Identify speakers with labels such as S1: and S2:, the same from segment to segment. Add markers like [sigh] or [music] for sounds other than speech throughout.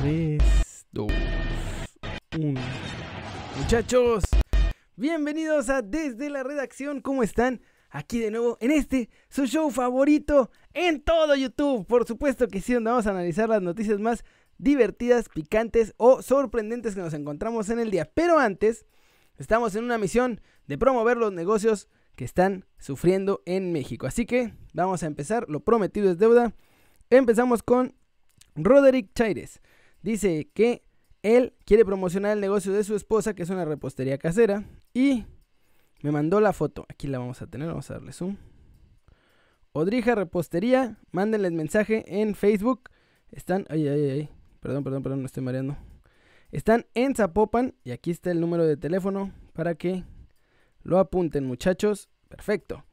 S1: 3, 2, 1. Muchachos, bienvenidos a Desde la Redacción. ¿Cómo están? Aquí de nuevo en este, su show favorito en todo YouTube. Por supuesto que sí, donde vamos a analizar las noticias más divertidas, picantes o sorprendentes que nos encontramos en el día. Pero antes, estamos en una misión de promover los negocios que están sufriendo en México. Así que vamos a empezar, lo prometido es deuda. Empezamos con Roderick Chaires. Dice que él quiere promocionar el negocio de su esposa, que es una repostería casera, y me mandó la foto. Aquí la vamos a tener, vamos a darle zoom. Odrija Repostería, mándenles mensaje en Facebook. Están, ay, ay, ay, perdón, perdón, perdón, me estoy mareando. Están en Zapopan y aquí está el número de teléfono para que lo apunten, muchachos. Perfecto.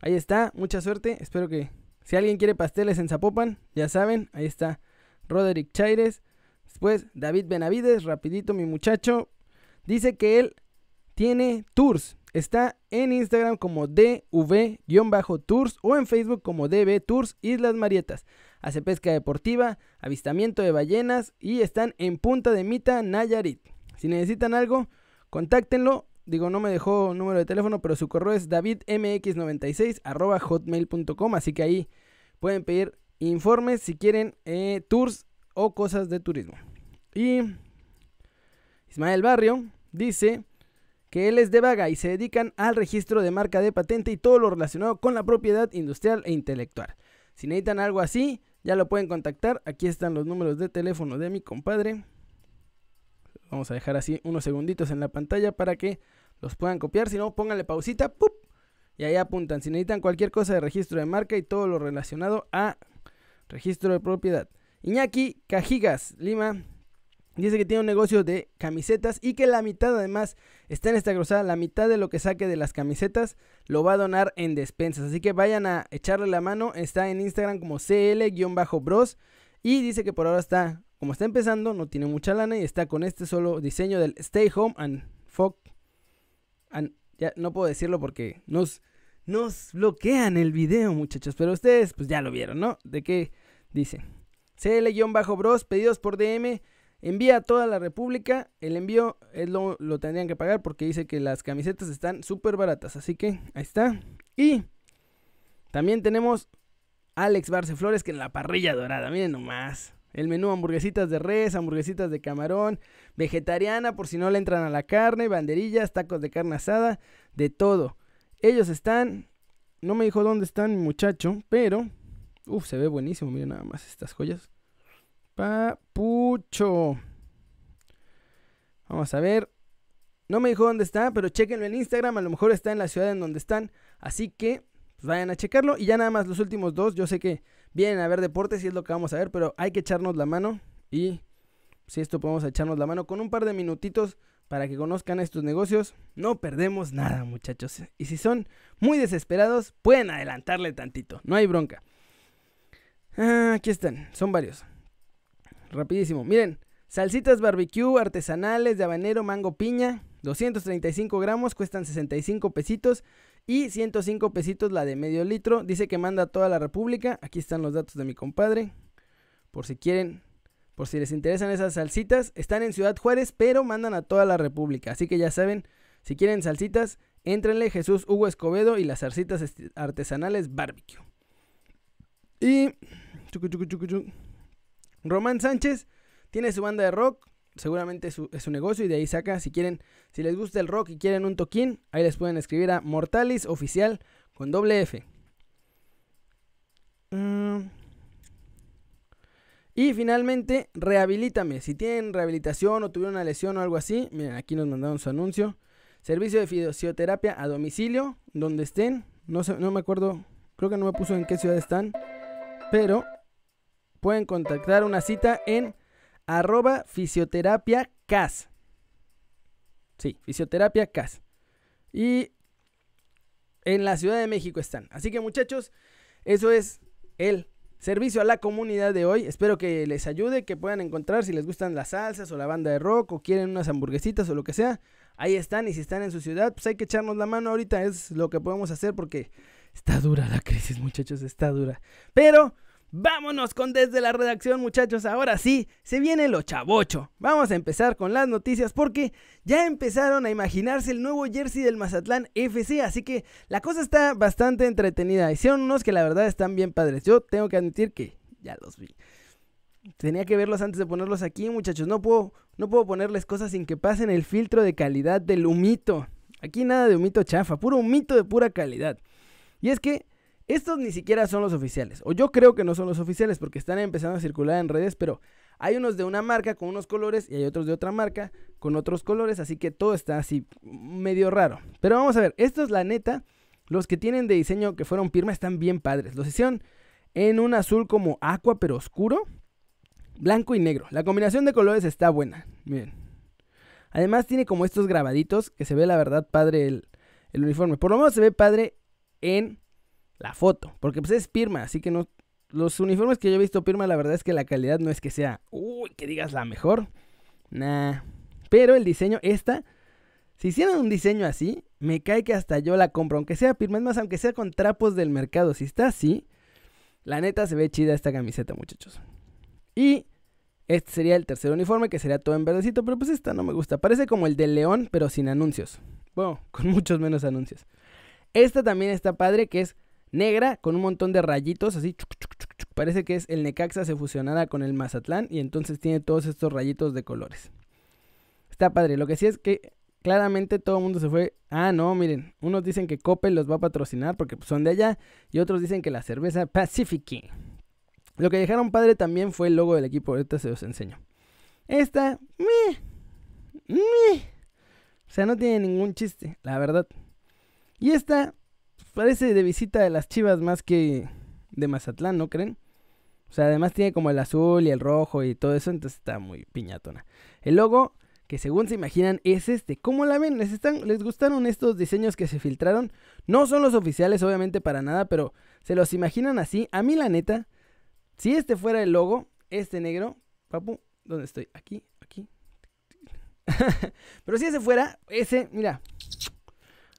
S1: Ahí está, mucha suerte. Espero que si alguien quiere pasteles en Zapopan, ya saben, ahí está Roderick Chaires. Después, David Benavides, rapidito mi muchacho. Dice que él tiene tours. Está en Instagram como DV-tours o en Facebook como DB Tours Islas Marietas. Hace pesca deportiva, avistamiento de ballenas y están en Punta de Mita, Nayarit. Si necesitan algo, contáctenlo. Digo, no me dejó número de teléfono, pero su correo es davidmx96 hotmail.com. Así que ahí pueden pedir informes si quieren eh, tours o cosas de turismo. Y Ismael Barrio dice que él es de Vaga y se dedican al registro de marca de patente y todo lo relacionado con la propiedad industrial e intelectual. Si necesitan algo así, ya lo pueden contactar. Aquí están los números de teléfono de mi compadre. Vamos a dejar así unos segunditos en la pantalla para que los puedan copiar. Si no, pónganle pausita. Y ahí apuntan. Si necesitan cualquier cosa de registro de marca y todo lo relacionado a registro de propiedad. Iñaki Cajigas, Lima, dice que tiene un negocio de camisetas y que la mitad además está en esta grosada, la mitad de lo que saque de las camisetas lo va a donar en despensas. Así que vayan a echarle la mano, está en Instagram como CL-bros y dice que por ahora está, como está empezando, no tiene mucha lana y está con este solo diseño del Stay Home and Fuck. Ya no puedo decirlo porque nos, nos bloquean el video muchachos, pero ustedes pues ya lo vieron, ¿no? De qué dice. CL-bros, pedidos por DM, envía a toda la República. El envío es lo, lo tendrían que pagar porque dice que las camisetas están súper baratas. Así que ahí está. Y también tenemos Alex Barce Flores que en la parrilla dorada, miren nomás. El menú hamburguesitas de res, hamburguesitas de camarón, vegetariana por si no le entran a la carne, banderillas, tacos de carne asada, de todo. Ellos están, no me dijo dónde están muchacho, pero Uf, se ve buenísimo, miren nada más estas joyas. Papucho. Vamos a ver. No me dijo dónde está, pero chequenlo en Instagram. A lo mejor está en la ciudad en donde están. Así que pues, vayan a checarlo. Y ya nada más los últimos dos. Yo sé que vienen a ver deportes y es lo que vamos a ver. Pero hay que echarnos la mano. Y si esto podemos echarnos la mano con un par de minutitos para que conozcan estos negocios. No perdemos nada, muchachos. Y si son muy desesperados, pueden adelantarle tantito. No hay bronca. Ah, aquí están, son varios. Rapidísimo. Miren, salsitas barbecue artesanales de habanero, mango, piña. 235 gramos, cuestan 65 pesitos. Y 105 pesitos la de medio litro. Dice que manda a toda la república. Aquí están los datos de mi compadre. Por si quieren, por si les interesan esas salsitas. Están en Ciudad Juárez, pero mandan a toda la república. Así que ya saben, si quieren salsitas, entrenle Jesús Hugo Escobedo y las salsitas artesanales barbecue. Y Román Sánchez tiene su banda de rock, seguramente es su, negocio y de ahí saca, si quieren, si les gusta el rock y quieren un toquín, ahí les pueden escribir a Mortalis Oficial con doble F. Mm. Y finalmente, rehabilítame. Si tienen rehabilitación o tuvieron una lesión o algo así, miren, aquí nos mandaron su anuncio. Servicio de fisioterapia a domicilio, donde estén. No, sé, no me acuerdo, creo que no me puso en qué ciudad están. Pero pueden contactar una cita en arroba fisioterapia CAS. Sí, fisioterapia CAS. Y en la Ciudad de México están. Así que muchachos, eso es el servicio a la comunidad de hoy. Espero que les ayude, que puedan encontrar si les gustan las salsas o la banda de rock o quieren unas hamburguesitas o lo que sea. Ahí están y si están en su ciudad, pues hay que echarnos la mano ahorita. Es lo que podemos hacer porque está dura la crisis, muchachos, está dura. Pero Vámonos con desde la redacción, muchachos. Ahora sí, se viene lo chavocho. Vamos a empezar con las noticias porque ya empezaron a imaginarse el nuevo jersey del Mazatlán FC. Así que la cosa está bastante entretenida. Hicieron unos que la verdad están bien padres. Yo tengo que admitir que ya los vi. Tenía que verlos antes de ponerlos aquí, muchachos. No puedo, no puedo ponerles cosas sin que pasen el filtro de calidad del humito. Aquí nada de humito chafa, puro humito de pura calidad. Y es que estos ni siquiera son los oficiales, o yo creo que no son los oficiales porque están empezando a circular en redes, pero hay unos de una marca con unos colores y hay otros de otra marca con otros colores, así que todo está así medio raro. Pero vamos a ver, estos la neta, los que tienen de diseño que fueron Pirma están bien padres. Los hicieron en un azul como aqua pero oscuro, blanco y negro. La combinación de colores está buena, miren. Además tiene como estos grabaditos que se ve la verdad padre el, el uniforme. Por lo menos se ve padre en la foto. Porque pues es Pirma, así que no... Los uniformes que yo he visto Pirma, la verdad es que la calidad no es que sea, uy, que digas la mejor. Nah. Pero el diseño, esta, si hicieran un diseño así, me cae que hasta yo la compro. Aunque sea Pirma, es más, aunque sea con trapos del mercado. Si está así, la neta se ve chida esta camiseta, muchachos. Y este sería el tercer uniforme, que sería todo en verdecito, pero pues esta no me gusta. Parece como el de León, pero sin anuncios. Bueno, [laughs] con muchos menos anuncios. Esta también está padre, que es negra con un montón de rayitos, así. Parece que es el Necaxa se fusionara con el Mazatlán y entonces tiene todos estos rayitos de colores. Está padre. Lo que sí es que claramente todo el mundo se fue. Ah, no, miren. Unos dicen que Coppel los va a patrocinar porque pues, son de allá y otros dicen que la cerveza Pacific. Lo que dejaron padre también fue el logo del equipo. Ahorita se los enseño. Esta, meh, meh. O sea, no tiene ningún chiste, la verdad. Y esta, parece de visita de las chivas más que de Mazatlán, ¿no creen? O sea, además tiene como el azul y el rojo y todo eso, entonces está muy piñatona. El logo, que según se imaginan, es este. ¿Cómo la ven? ¿Les, están, ¿Les gustaron estos diseños que se filtraron? No son los oficiales, obviamente, para nada, pero se los imaginan así. A mí, la neta, si este fuera el logo, este negro, papu, ¿dónde estoy? Aquí, aquí. [laughs] pero si ese fuera, ese, mira,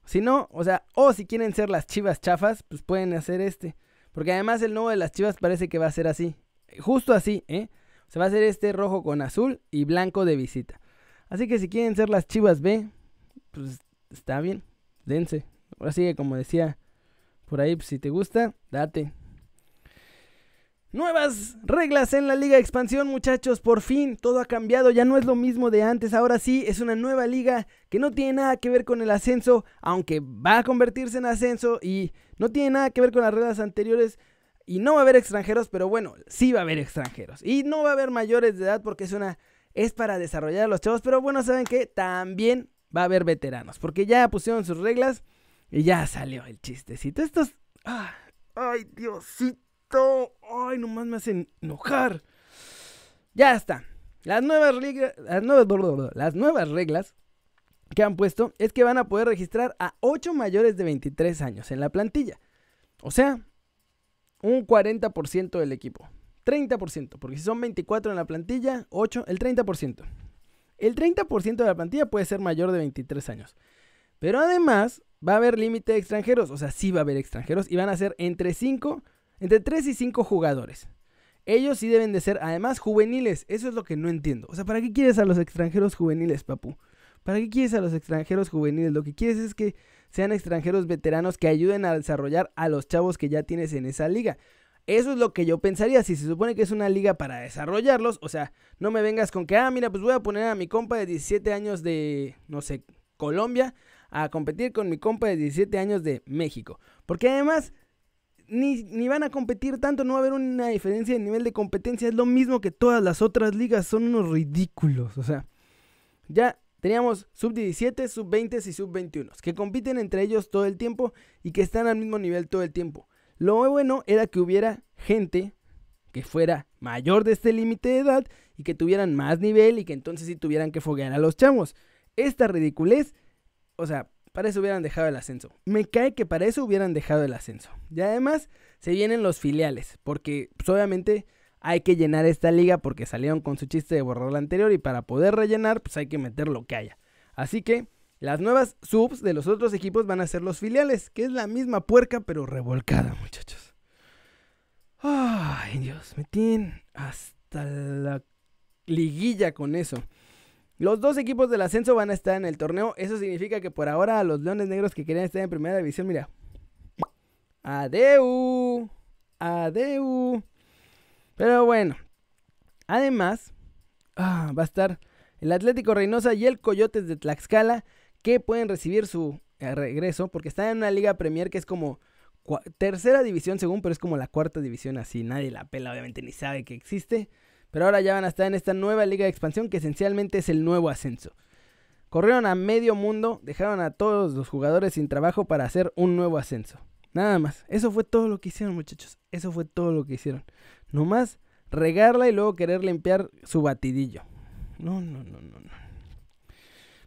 S1: si no, o sea, o si quieren ser las chivas chafas, pues pueden hacer este. Porque además el nuevo de las chivas parece que va a ser así. Justo así, ¿eh? Se va a hacer este rojo con azul y blanco de visita. Así que si quieren ser las chivas B, pues está bien. Dense. Ahora sigue como decía por ahí, pues, si te gusta, date. Nuevas reglas en la Liga de Expansión, muchachos. Por fin todo ha cambiado. Ya no es lo mismo de antes. Ahora sí es una nueva liga que no tiene nada que ver con el ascenso, aunque va a convertirse en ascenso y no tiene nada que ver con las reglas anteriores. Y no va a haber extranjeros, pero bueno, sí va a haber extranjeros. Y no va a haber mayores de edad porque es una. es para desarrollar a los chavos. Pero bueno, saben que también va a haber veteranos. Porque ya pusieron sus reglas y ya salió el chistecito. Estos. Ah, ay, Diosito. Ay, nomás me hacen enojar. Ya está. Las nuevas, reglas, las, nuevas, las nuevas reglas que han puesto es que van a poder registrar a 8 mayores de 23 años en la plantilla. O sea, un 40% del equipo. 30%, porque si son 24 en la plantilla, 8, el 30%. El 30% de la plantilla puede ser mayor de 23 años. Pero además va a haber límite de extranjeros, o sea, sí va a haber extranjeros y van a ser entre 5 entre 3 y 5 jugadores. Ellos sí deben de ser, además, juveniles. Eso es lo que no entiendo. O sea, ¿para qué quieres a los extranjeros juveniles, papu? ¿Para qué quieres a los extranjeros juveniles? Lo que quieres es que sean extranjeros veteranos que ayuden a desarrollar a los chavos que ya tienes en esa liga. Eso es lo que yo pensaría. Si se supone que es una liga para desarrollarlos, o sea, no me vengas con que, ah, mira, pues voy a poner a mi compa de 17 años de, no sé, Colombia a competir con mi compa de 17 años de México. Porque además ni, van a competir tanto, no va a haber una diferencia de nivel de competencia, es lo mismo que todas las otras ligas, son unos ridículos, o sea, ya teníamos sub 17, sub 20 y sub 21, que compiten entre ellos todo el tiempo y que están al mismo nivel todo el tiempo. Lo bueno era que hubiera gente que fuera mayor de este límite de edad y que tuvieran más nivel y que entonces sí tuvieran que foguear a los chamos. Esta ridiculez, o sea, para eso hubieran dejado el ascenso. Me cae que para eso hubieran dejado el ascenso. Y además se vienen los filiales, porque pues, obviamente hay que llenar esta liga porque salieron con su chiste de borrar la anterior y para poder rellenar pues hay que meter lo que haya. Así que las nuevas subs de los otros equipos van a ser los filiales, que es la misma puerca pero revolcada, muchachos. Ay, Dios, me tienen hasta la liguilla con eso. Los dos equipos del ascenso van a estar en el torneo. Eso significa que por ahora los Leones Negros que querían estar en primera división, mira. Adeu. Adeu. Pero bueno. Además, ah, va a estar el Atlético Reynosa y el Coyotes de Tlaxcala que pueden recibir su eh, regreso porque están en una liga Premier que es como tercera división según, pero es como la cuarta división así. Nadie la pela, obviamente ni sabe que existe. Pero ahora ya van a estar en esta nueva liga de expansión que esencialmente es el nuevo ascenso. Corrieron a medio mundo, dejaron a todos los jugadores sin trabajo para hacer un nuevo ascenso. Nada más. Eso fue todo lo que hicieron, muchachos. Eso fue todo lo que hicieron. Nomás regarla y luego querer limpiar su batidillo. No, no, no, no, no.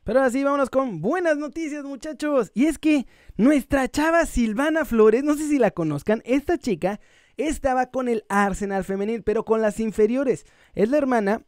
S1: Pero así vámonos con buenas noticias, muchachos. Y es que nuestra chava Silvana Flores, no sé si la conozcan, esta chica estaba con el Arsenal femenil, pero con las inferiores. Es la hermana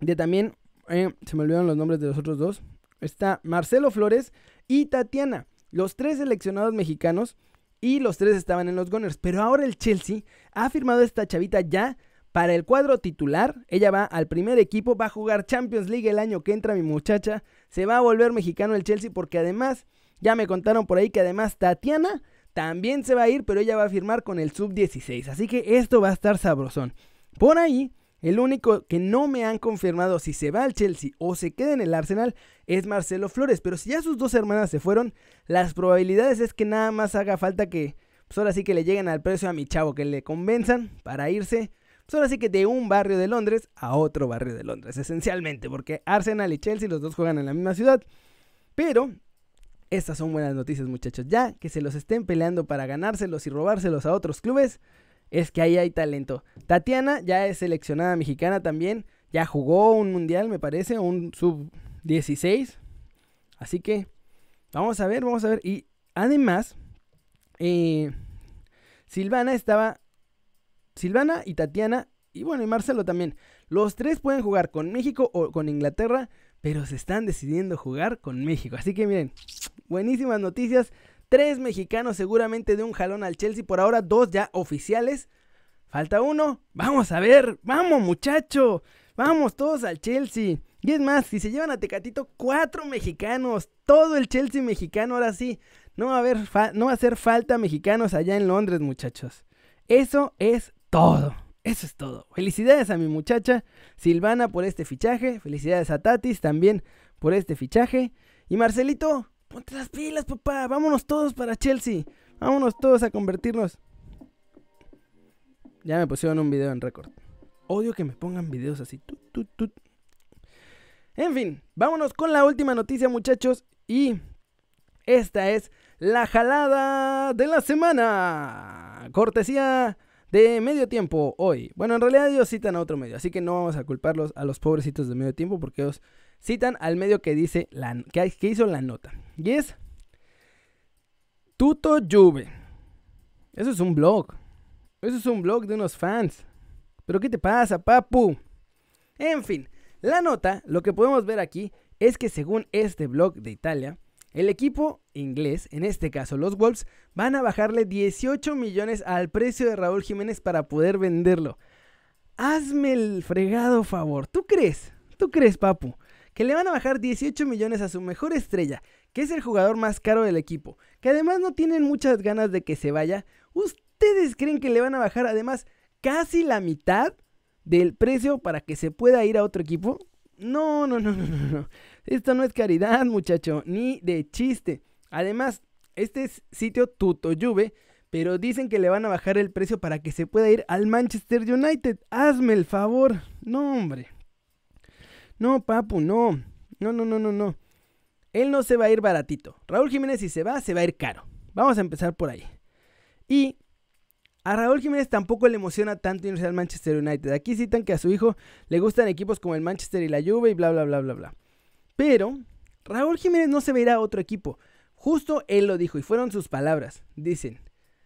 S1: de también, eh, se me olvidaron los nombres de los otros dos. Está Marcelo Flores y Tatiana, los tres seleccionados mexicanos. Y los tres estaban en los Gunners. Pero ahora el Chelsea ha firmado esta chavita ya para el cuadro titular. Ella va al primer equipo, va a jugar Champions League el año que entra mi muchacha. Se va a volver mexicano el Chelsea porque además, ya me contaron por ahí que además Tatiana también se va a ir, pero ella va a firmar con el sub-16. Así que esto va a estar sabrosón. Por ahí, el único que no me han confirmado si se va al Chelsea o se queda en el Arsenal es Marcelo Flores. Pero si ya sus dos hermanas se fueron, las probabilidades es que nada más haga falta que, pues ahora sí que le lleguen al precio a mi chavo, que le convenzan para irse. Pues ahora sí que de un barrio de Londres a otro barrio de Londres, esencialmente, porque Arsenal y Chelsea los dos juegan en la misma ciudad. Pero estas son buenas noticias, muchachos. Ya que se los estén peleando para ganárselos y robárselos a otros clubes, es que ahí hay talento. Tatiana ya es seleccionada mexicana también. Ya jugó un mundial, me parece, un sub-16. Así que vamos a ver, vamos a ver. Y además, eh, Silvana estaba. Silvana y Tatiana, y bueno, y Marcelo también. Los tres pueden jugar con México o con Inglaterra, pero se están decidiendo jugar con México. Así que miren, buenísimas noticias. Tres mexicanos seguramente de un jalón al Chelsea. Por ahora dos ya oficiales. Falta uno. Vamos a ver. Vamos muchacho. Vamos todos al Chelsea. Y es más, si se llevan a Tecatito, cuatro mexicanos. Todo el Chelsea mexicano ahora sí. No va a, haber no va a hacer falta mexicanos allá en Londres, muchachos. Eso es todo. Eso es todo. Felicidades a mi muchacha Silvana por este fichaje. Felicidades a Tatis también por este fichaje. Y Marcelito, Ponte las pilas, papá. Vámonos todos para Chelsea. Vámonos todos a convertirnos. Ya me pusieron un video en récord. Odio que me pongan videos así. En fin, vámonos con la última noticia, muchachos. Y esta es la jalada de la semana. Cortesía de medio tiempo hoy. Bueno, en realidad ellos citan a otro medio, así que no vamos a culparlos a los pobrecitos de medio tiempo porque ellos citan al medio que dice la, que, hizo la nota. Y es Tuto Juve. Eso es un blog. Eso es un blog de unos fans. Pero ¿qué te pasa, papu? En fin, la nota, lo que podemos ver aquí es que según este blog de Italia, el equipo inglés, en este caso los Wolves, van a bajarle 18 millones al precio de Raúl Jiménez para poder venderlo. Hazme el fregado favor. ¿Tú crees? ¿Tú crees, papu? que le van a bajar 18 millones a su mejor estrella, que es el jugador más caro del equipo, que además no tienen muchas ganas de que se vaya, ¿ustedes creen que le van a bajar además casi la mitad del precio para que se pueda ir a otro equipo? No, no, no, no, no, no. Esto no es caridad, muchacho, ni de chiste. Además, este es sitio Tuto Juve, pero dicen que le van a bajar el precio para que se pueda ir al Manchester United. Hazme el favor. No, hombre. No, papu, no. No, no, no, no, no. Él no se va a ir baratito. Raúl Jiménez si se va, se va a ir caro. Vamos a empezar por ahí. Y a Raúl Jiménez tampoco le emociona tanto irse al Manchester United. Aquí citan que a su hijo le gustan equipos como el Manchester y la Juve y bla, bla, bla, bla, bla. Pero Raúl Jiménez no se va a otro equipo. Justo él lo dijo y fueron sus palabras. Dicen,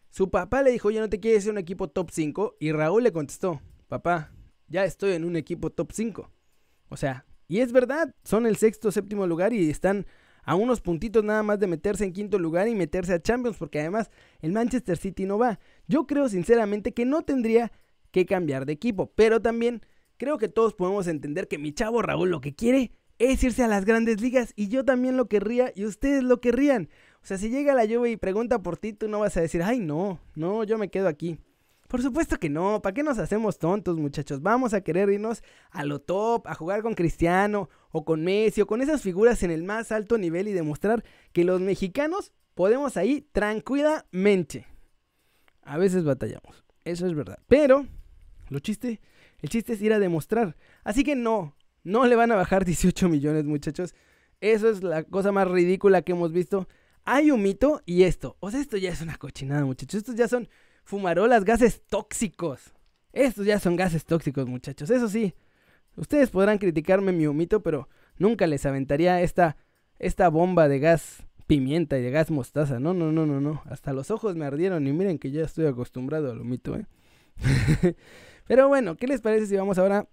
S1: su papá le dijo, oye, ¿no te quieres ir un equipo top 5? Y Raúl le contestó, papá, ya estoy en un equipo top 5. O sea, y es verdad, son el sexto, séptimo lugar y están a unos puntitos nada más de meterse en quinto lugar y meterse a Champions, porque además el Manchester City no va. Yo creo sinceramente que no tendría que cambiar de equipo, pero también creo que todos podemos entender que mi chavo Raúl lo que quiere es irse a las grandes ligas y yo también lo querría y ustedes lo querrían. O sea, si llega la lluvia y pregunta por ti, tú no vas a decir, ay no, no, yo me quedo aquí. Por supuesto que no, ¿para qué nos hacemos tontos muchachos? Vamos a querer irnos a lo top, a jugar con Cristiano o con Messi o con esas figuras en el más alto nivel y demostrar que los mexicanos podemos ahí tranquilamente. A veces batallamos, eso es verdad. Pero, lo chiste, el chiste es ir a demostrar. Así que no, no le van a bajar [laughs] 18 millones muchachos. Eso es la cosa más ridícula que hemos visto. Hay un mito y esto. O sea, esto ya es una cochinada muchachos. Estos ya son fumarolas, gases tóxicos. Estos ya son gases tóxicos, muchachos. Eso sí, ustedes podrán criticarme mi humito, pero nunca les aventaría esta, esta bomba de gas pimienta y de gas mostaza. No, no, no, no, no. Hasta los ojos me ardieron y miren que ya estoy acostumbrado al humito, ¿eh? [laughs] pero bueno, ¿qué les parece si vamos ahora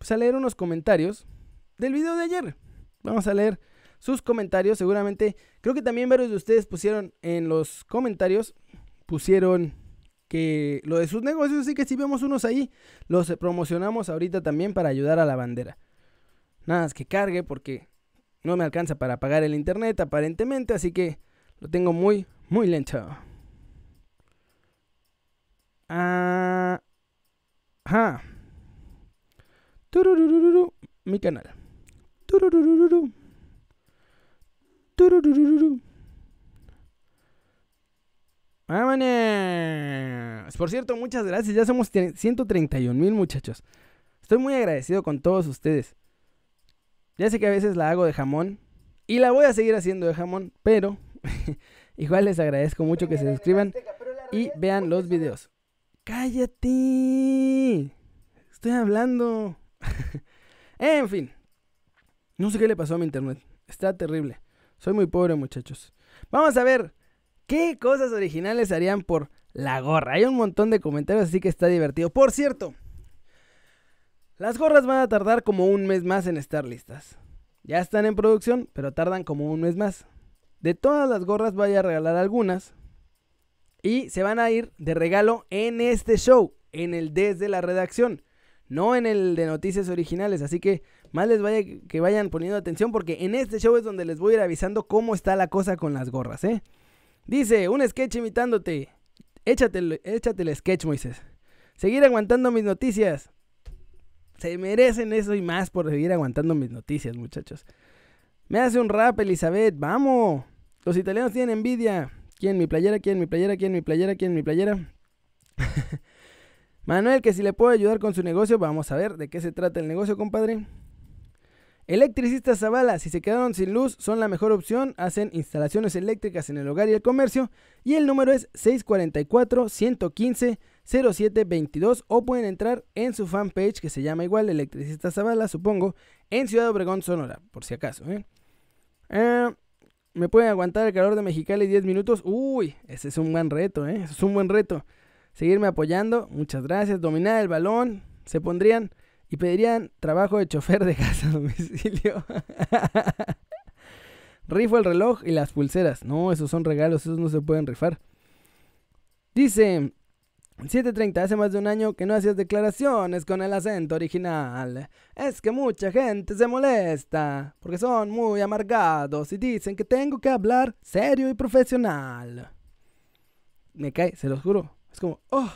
S1: pues, a leer unos comentarios del video de ayer? Vamos a leer sus comentarios. Seguramente, creo que también varios de ustedes pusieron en los comentarios pusieron que lo de sus negocios, así que si vemos unos ahí, los promocionamos ahorita también para ayudar a la bandera. Nada más que cargue porque no me alcanza para pagar el internet aparentemente, así que lo tengo muy, muy lento. Ah, ajá. Mi canal. ¡Vámonos! Por cierto, muchas gracias. Ya somos 131 mil muchachos. Estoy muy agradecido con todos ustedes. Ya sé que a veces la hago de jamón. Y la voy a seguir haciendo de jamón. Pero [laughs] igual les agradezco mucho que se suscriban y vean los videos. ¡Cállate! Estoy hablando. En fin. No sé qué le pasó a mi internet. Está terrible. Soy muy pobre, muchachos. Vamos a ver ¿Qué cosas originales harían por la gorra? Hay un montón de comentarios, así que está divertido. Por cierto, las gorras van a tardar como un mes más en estar listas. Ya están en producción, pero tardan como un mes más. De todas las gorras voy a regalar algunas. Y se van a ir de regalo en este show, en el desde la redacción, no en el de noticias originales. Así que más les vaya que vayan poniendo atención porque en este show es donde les voy a ir avisando cómo está la cosa con las gorras, ¿eh? Dice, un sketch imitándote. Échate, échate el sketch, Moisés. Seguir aguantando mis noticias. Se merecen eso y más por seguir aguantando mis noticias, muchachos. Me hace un rap, Elizabeth. Vamos. Los italianos tienen envidia. ¿Quién? Mi playera, ¿quién? Mi playera, ¿quién? Mi playera, ¿quién? Mi playera. [laughs] Manuel, que si le puedo ayudar con su negocio, vamos a ver de qué se trata el negocio, compadre. Electricistas Zavala, si se quedaron sin luz, son la mejor opción. Hacen instalaciones eléctricas en el hogar y el comercio. Y el número es 644-115-0722. O pueden entrar en su fanpage que se llama igual Electricistas Zavala, supongo, en Ciudad Obregón, Sonora, por si acaso. ¿eh? Eh, ¿Me pueden aguantar el calor de Mexicali 10 minutos? Uy, ese es un buen reto, ¿eh? es un buen reto. Seguirme apoyando, muchas gracias. Dominar el balón, se pondrían y pedirían trabajo de chofer de casa a domicilio. [laughs] Rifo el reloj y las pulseras. No, esos son regalos, esos no se pueden rifar. Dice 730, hace más de un año que no hacías declaraciones con el acento original. Es que mucha gente se molesta porque son muy amargados y dicen que tengo que hablar serio y profesional. Me cae, se los juro. Es como, oh,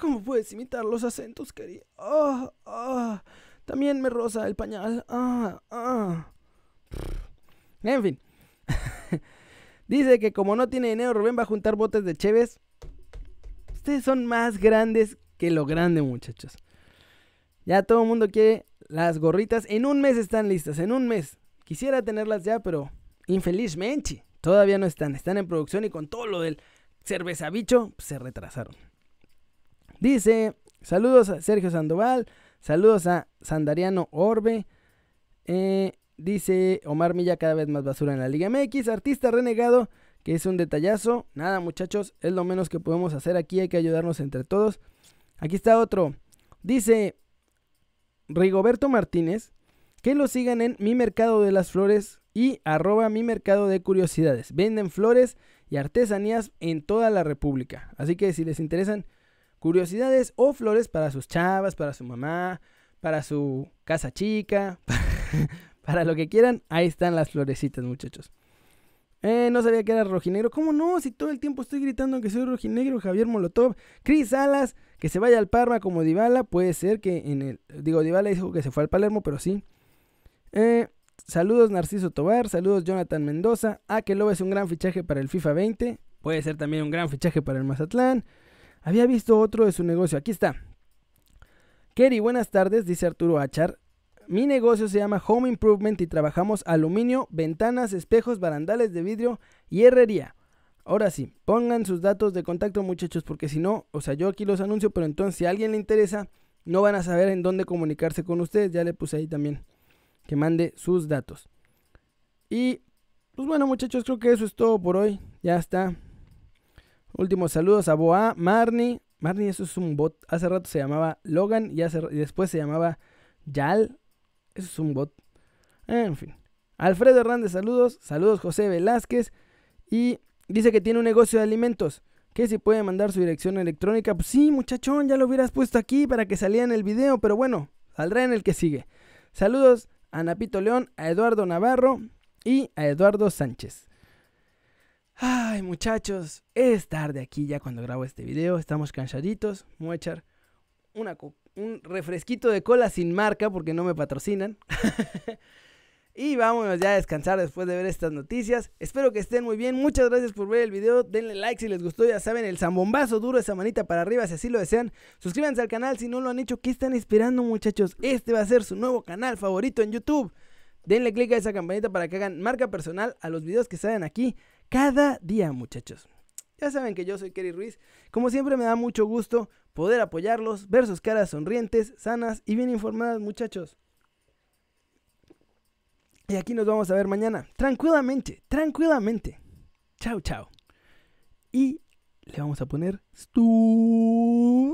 S1: ¿Cómo puedes imitar los acentos, querido? Ah, ah, también me rosa el pañal. Ah, ah. En fin. [laughs] Dice que como no tiene dinero, Rubén va a juntar botes de cheves. Ustedes son más grandes que lo grande, muchachos. Ya todo el mundo quiere las gorritas. En un mes están listas, en un mes. Quisiera tenerlas ya, pero infelizmente todavía no están. Están en producción y con todo lo del cerveza bicho se retrasaron. Dice, saludos a Sergio Sandoval, saludos a Sandariano Orbe. Eh, dice Omar Milla, cada vez más basura en la Liga MX. Artista renegado, que es un detallazo. Nada, muchachos, es lo menos que podemos hacer aquí. Hay que ayudarnos entre todos. Aquí está otro. Dice Rigoberto Martínez que lo sigan en Mi Mercado de las Flores y arroba mi mercado de curiosidades. Venden flores y artesanías en toda la República. Así que si les interesan curiosidades o flores para sus chavas, para su mamá, para su casa chica, [laughs] para lo que quieran, ahí están las florecitas, muchachos. Eh, no sabía que era rojinegro. ¿Cómo no? Si todo el tiempo estoy gritando que soy rojinegro, Javier Molotov. Cris Salas, que se vaya al Parma como Dybala. Puede ser que en el... Digo, Dybala dijo que se fue al Palermo, pero sí. Eh, saludos Narciso Tobar, saludos Jonathan Mendoza. Ah, que Lobo es un gran fichaje para el FIFA 20. Puede ser también un gran fichaje para el Mazatlán. Había visto otro de su negocio. Aquí está. Kerry, buenas tardes, dice Arturo Achar. Mi negocio se llama Home Improvement y trabajamos aluminio, ventanas, espejos, barandales de vidrio y herrería. Ahora sí, pongan sus datos de contacto muchachos porque si no, o sea, yo aquí los anuncio, pero entonces si a alguien le interesa, no van a saber en dónde comunicarse con ustedes. Ya le puse ahí también que mande sus datos. Y pues bueno muchachos, creo que eso es todo por hoy. Ya está. Últimos saludos a Boa, Marnie. Marnie, eso es un bot. Hace rato se llamaba Logan y, y después se llamaba Yal. Eso es un bot. En fin. Alfredo Hernández, saludos. Saludos José Velázquez. Y dice que tiene un negocio de alimentos. Que si puede mandar su dirección electrónica. Pues sí, muchachón, ya lo hubieras puesto aquí para que saliera en el video. Pero bueno, saldrá en el que sigue. Saludos a Napito León, a Eduardo Navarro y a Eduardo Sánchez. Ay, muchachos, es tarde aquí ya cuando grabo este video. Estamos cansaditos. Voy a echar un refresquito de cola sin marca porque no me patrocinan. [laughs] y vámonos ya a descansar después de ver estas noticias. Espero que estén muy bien. Muchas gracias por ver el video. Denle like si les gustó. Ya saben, el zambombazo duro, esa manita para arriba si así lo desean. Suscríbanse al canal si no lo han hecho. ¿Qué están esperando, muchachos? Este va a ser su nuevo canal favorito en YouTube. Denle click a esa campanita para que hagan marca personal a los videos que salen aquí cada día, muchachos. Ya saben que yo soy Kerry Ruiz. Como siempre me da mucho gusto poder apoyarlos, ver sus caras sonrientes, sanas y bien informadas, muchachos. Y aquí nos vamos a ver mañana, tranquilamente, tranquilamente. Chao, chao. Y le vamos a poner... Stu